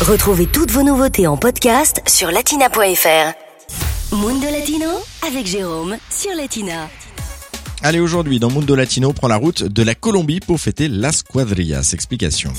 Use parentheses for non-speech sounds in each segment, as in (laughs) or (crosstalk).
Retrouvez toutes vos nouveautés en podcast sur latina.fr. Mundo Latino avec Jérôme sur Latina. Allez, aujourd'hui, dans Mundo Latino, prend la route de la Colombie pour fêter Las Cuadrillas. Explication.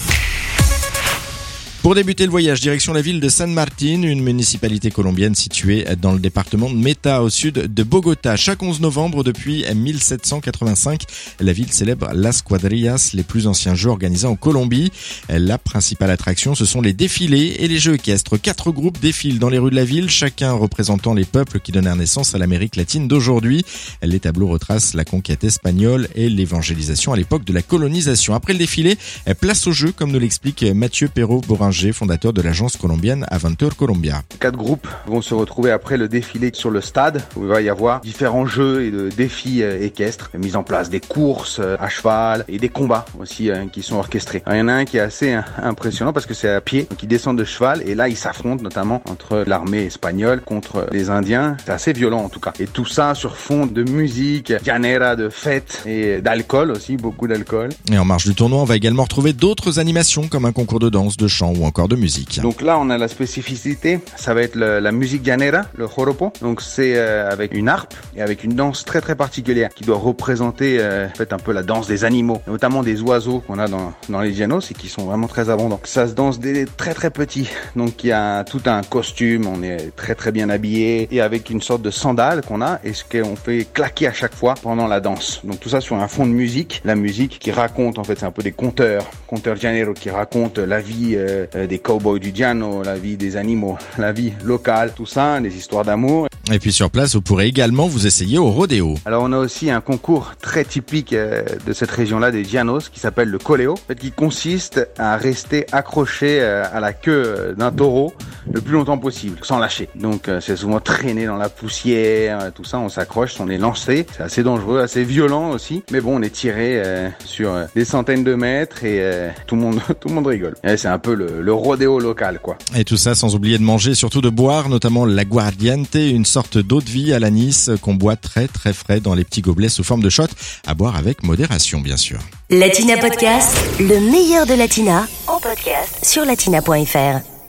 Pour débuter le voyage, direction la ville de San Martín, une municipalité colombienne située dans le département de Meta, au sud de Bogota. Chaque 11 novembre depuis 1785, la ville célèbre Las Cuadrillas, les plus anciens jeux organisés en Colombie. La principale attraction, ce sont les défilés et les jeux équestres. Quatre groupes défilent dans les rues de la ville, chacun représentant les peuples qui donnèrent naissance à l'Amérique latine d'aujourd'hui. Les tableaux retracent la conquête espagnole et l'évangélisation à l'époque de la colonisation. Après le défilé, place au jeu, comme nous l'explique Mathieu Perrault-Borin fondateur de l'agence colombienne Aventure Colombia. Quatre groupes vont se retrouver après le défilé sur le stade où il va y avoir différents jeux et de défis euh, équestres, mise en place des courses euh, à cheval et des combats aussi euh, qui sont orchestrés. Il y en a un qui est assez impressionnant parce que c'est à pied, donc ils descendent de cheval et là ils s'affrontent notamment entre l'armée espagnole contre les Indiens. C'est assez violent en tout cas. Et tout ça sur fond de musique, llanera, de fêtes et d'alcool aussi, beaucoup d'alcool. Et en marge du tournoi, on va également retrouver d'autres animations comme un concours de danse, de chant ou encore de musique. Donc là, on a la spécificité, ça va être la musique llanera, le joropo. Donc c'est euh, avec une harpe et avec une danse très très particulière qui doit représenter euh, en fait un peu la danse des animaux, notamment des oiseaux qu'on a dans, dans les llanos et qui sont vraiment très abondants. Ça se danse des très très petits. Donc il y a tout un costume, on est très très bien habillé et avec une sorte de sandale qu'on a et ce qu'on fait claquer à chaque fois pendant la danse. Donc tout ça sur un fond de musique, la musique qui raconte en fait c'est un peu des conteurs, conteurs llanero qui racontent la vie euh, euh, des cowboys du Diano, la vie des animaux, (laughs) la vie locale, tout ça, des histoires d'amour. Et puis sur place, vous pourrez également vous essayer au rodéo. Alors on a aussi un concours très typique euh, de cette région-là des Llanos qui s'appelle le coléo, qui consiste à rester accroché euh, à la queue d'un taureau le plus longtemps possible, sans lâcher. Donc c'est souvent traîné dans la poussière, tout ça, on s'accroche, on est lancé, c'est assez dangereux, assez violent aussi, mais bon, on est tiré sur des centaines de mètres et tout le monde, (laughs) tout le monde rigole. C'est un peu le, le rodéo local, quoi. Et tout ça sans oublier de manger, surtout de boire, notamment la guardiente, une sorte d'eau de vie à la Nice qu'on boit très très frais dans les petits gobelets sous forme de shot, à boire avec modération, bien sûr. Latina Podcast, le meilleur de Latina, en podcast sur latina.fr.